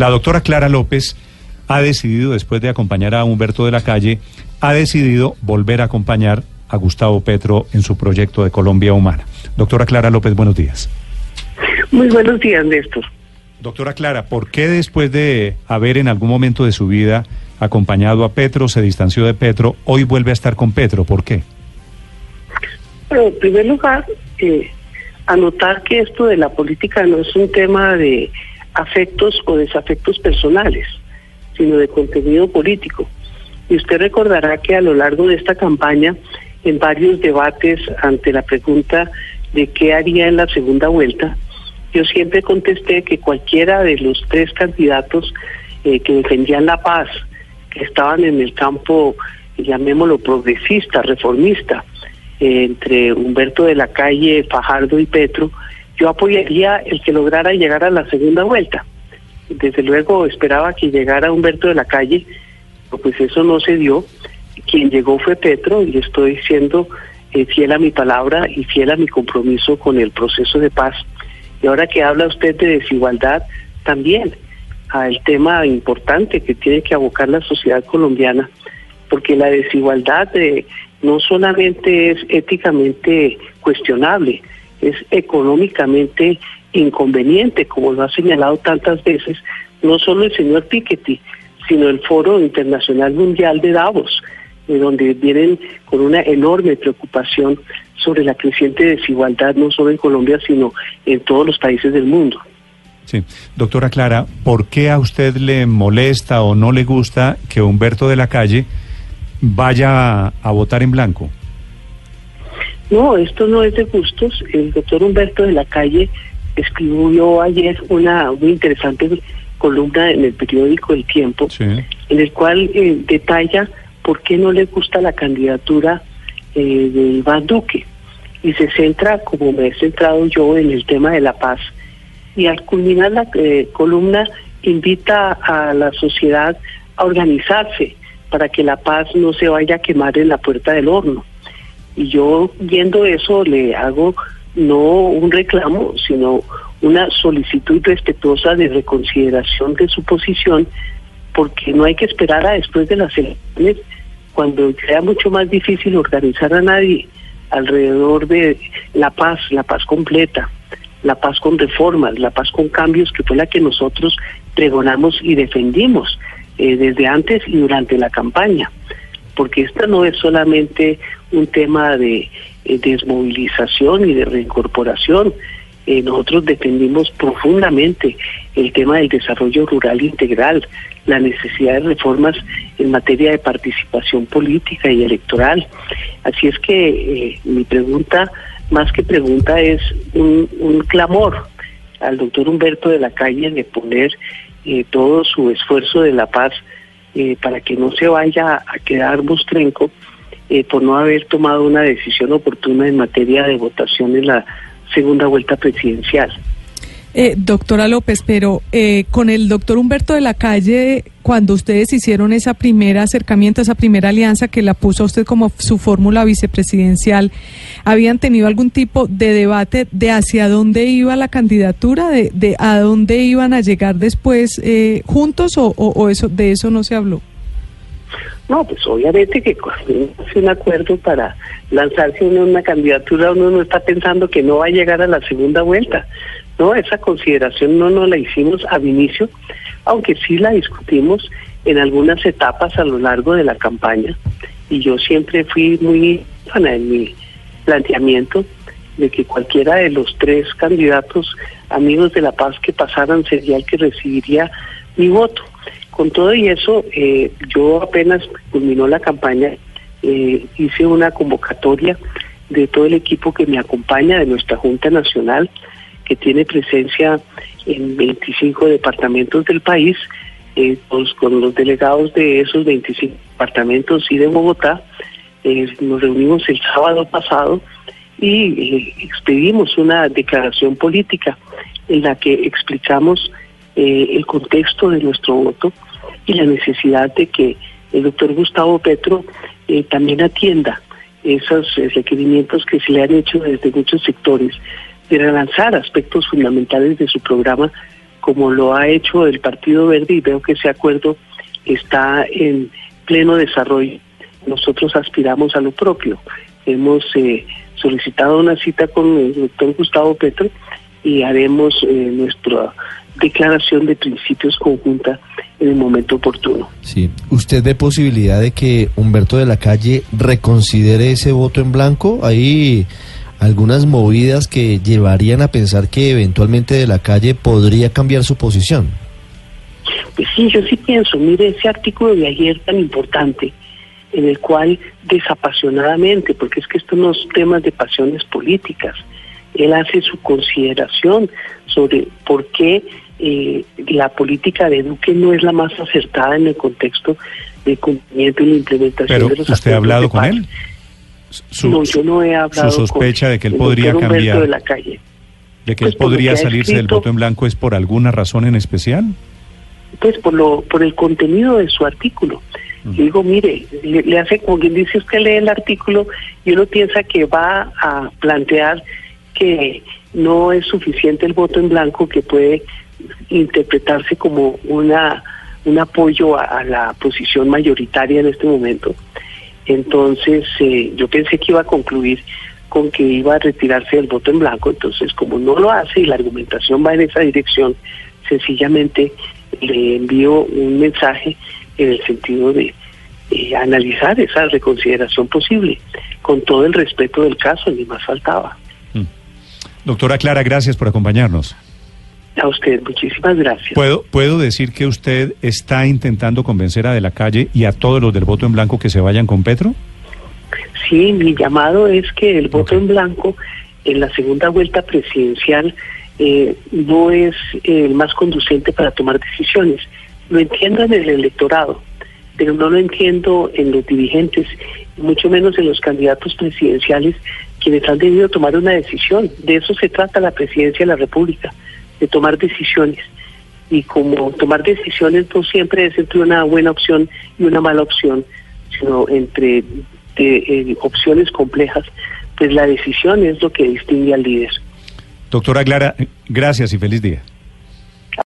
La doctora Clara López ha decidido, después de acompañar a Humberto de la Calle, ha decidido volver a acompañar a Gustavo Petro en su proyecto de Colombia Humana. Doctora Clara López, buenos días. Muy buenos días, Néstor. Doctora Clara, ¿por qué después de haber en algún momento de su vida acompañado a Petro, se distanció de Petro, hoy vuelve a estar con Petro? ¿Por qué? Bueno, en primer lugar, eh, anotar que esto de la política no es un tema de afectos o desafectos personales, sino de contenido político. Y usted recordará que a lo largo de esta campaña, en varios debates ante la pregunta de qué haría en la segunda vuelta, yo siempre contesté que cualquiera de los tres candidatos eh, que defendían la paz, que estaban en el campo, llamémoslo progresista, reformista, eh, entre Humberto de la Calle, Fajardo y Petro, yo apoyaría el que lograra llegar a la segunda vuelta. Desde luego esperaba que llegara Humberto de la Calle, pero pues eso no se dio. Quien llegó fue Petro y estoy siendo eh, fiel a mi palabra y fiel a mi compromiso con el proceso de paz. Y ahora que habla usted de desigualdad, también al tema importante que tiene que abocar la sociedad colombiana, porque la desigualdad eh, no solamente es éticamente cuestionable, es económicamente inconveniente, como lo ha señalado tantas veces, no solo el señor Piketty, sino el Foro Internacional Mundial de Davos, de donde vienen con una enorme preocupación sobre la creciente desigualdad, no solo en Colombia, sino en todos los países del mundo. Sí. Doctora Clara, ¿por qué a usted le molesta o no le gusta que Humberto de la Calle vaya a votar en blanco? No, esto no es de gustos. El doctor Humberto de la Calle escribió ayer una muy interesante columna en el periódico El Tiempo, en el cual eh, detalla por qué no le gusta la candidatura eh, de Iván Duque y se centra, como me he centrado yo, en el tema de la paz. Y al culminar la eh, columna invita a la sociedad a organizarse para que la paz no se vaya a quemar en la puerta del horno. Y yo viendo eso le hago no un reclamo, sino una solicitud respetuosa de reconsideración de su posición, porque no hay que esperar a después de las elecciones, cuando sea mucho más difícil organizar a nadie alrededor de la paz, la paz completa, la paz con reformas, la paz con cambios, que fue la que nosotros pregonamos y defendimos eh, desde antes y durante la campaña, porque esta no es solamente un tema de eh, desmovilización y de reincorporación. Eh, nosotros defendimos profundamente el tema del desarrollo rural integral, la necesidad de reformas en materia de participación política y electoral. Así es que mi pregunta, más que pregunta, es un, un clamor al doctor Humberto de la Calle de poner eh, todo su esfuerzo de la paz eh, para que no se vaya a quedar mostrenco eh, por no haber tomado una decisión oportuna en materia de votación en la segunda vuelta presidencial. Eh, doctora López, pero eh, con el doctor Humberto de la Calle, cuando ustedes hicieron esa primera acercamiento, esa primera alianza que la puso usted como su fórmula vicepresidencial, ¿habían tenido algún tipo de debate de hacia dónde iba la candidatura, de, de a dónde iban a llegar después eh, juntos o, o, eso de eso no se habló? No, pues obviamente que cuando hace un acuerdo para lanzarse uno una candidatura, uno no está pensando que no va a llegar a la segunda vuelta. No, esa consideración no nos la hicimos al inicio, aunque sí la discutimos en algunas etapas a lo largo de la campaña. Y yo siempre fui muy en mi planteamiento de que cualquiera de los tres candidatos amigos de la paz que pasaran sería el que recibiría mi voto. Con todo y eso, eh, yo apenas culminó la campaña, eh, hice una convocatoria de todo el equipo que me acompaña de nuestra Junta Nacional que tiene presencia en 25 departamentos del país, eh, con los delegados de esos 25 departamentos y de Bogotá. Eh, nos reunimos el sábado pasado y eh, expedimos una declaración política en la que explicamos eh, el contexto de nuestro voto y la necesidad de que el doctor Gustavo Petro también atienda esos requerimientos que se le han hecho desde muchos sectores de relanzar aspectos fundamentales de su programa como lo ha hecho el Partido Verde y veo que ese acuerdo está en pleno desarrollo. Nosotros aspiramos a lo propio. Hemos eh, solicitado una cita con el doctor Gustavo Petro y haremos eh, nuestra declaración de principios conjunta en el momento oportuno. Sí. ¿Usted ve posibilidad de que Humberto de la Calle reconsidere ese voto en blanco? Hay algunas movidas que llevarían a pensar que eventualmente de la Calle podría cambiar su posición. Pues sí, yo sí pienso, mire ese artículo de ayer tan importante, en el cual desapasionadamente, porque es que estos no son temas de pasiones políticas, él hace su consideración sobre por qué eh, la política de Duque no es la más acertada en el contexto de cumplimiento y la implementación de los ¿Usted ha hablado con él? No, yo no he hablado Su sospecha de que él podría cambiar. De, la calle. de que él pues podría salirse del voto en blanco es por alguna razón en especial? Pues por, lo, por el contenido de su artículo. digo, mire, le, hace como quien dice usted lee el artículo y uno piensa que va a plantear que no es suficiente el voto en blanco, que puede interpretarse como una un apoyo a, la posición mayoritaria en este momento. Entonces, eh, yo pensé que iba a concluir con que iba a retirarse del voto en blanco, entonces como no lo hace y la argumentación va en esa dirección, sencillamente le envío un mensaje en el sentido de eh, analizar esa reconsideración posible, con todo el respeto del caso, ni más faltaba. Mm. Doctora Clara, gracias por acompañarnos. A usted, muchísimas gracias. ¿Puedo, ¿Puedo decir que usted está intentando convencer a De la Calle y a todos los del voto en blanco que se vayan con Petro? Sí, mi llamado es que el voto en blanco en la segunda vuelta presidencial eh, no es el más conducente para tomar decisiones. Lo entiendo en el electorado, pero no lo entiendo en los dirigentes, mucho menos en los candidatos presidenciales, quienes han debido tomar una decisión. De eso se trata la presidencia de la República de tomar decisiones. Y como tomar decisiones no siempre es entre una buena opción y una mala opción, sino entre opciones complejas, pues la decisión es lo que distingue al líder. Doctora Clara, gracias y feliz día.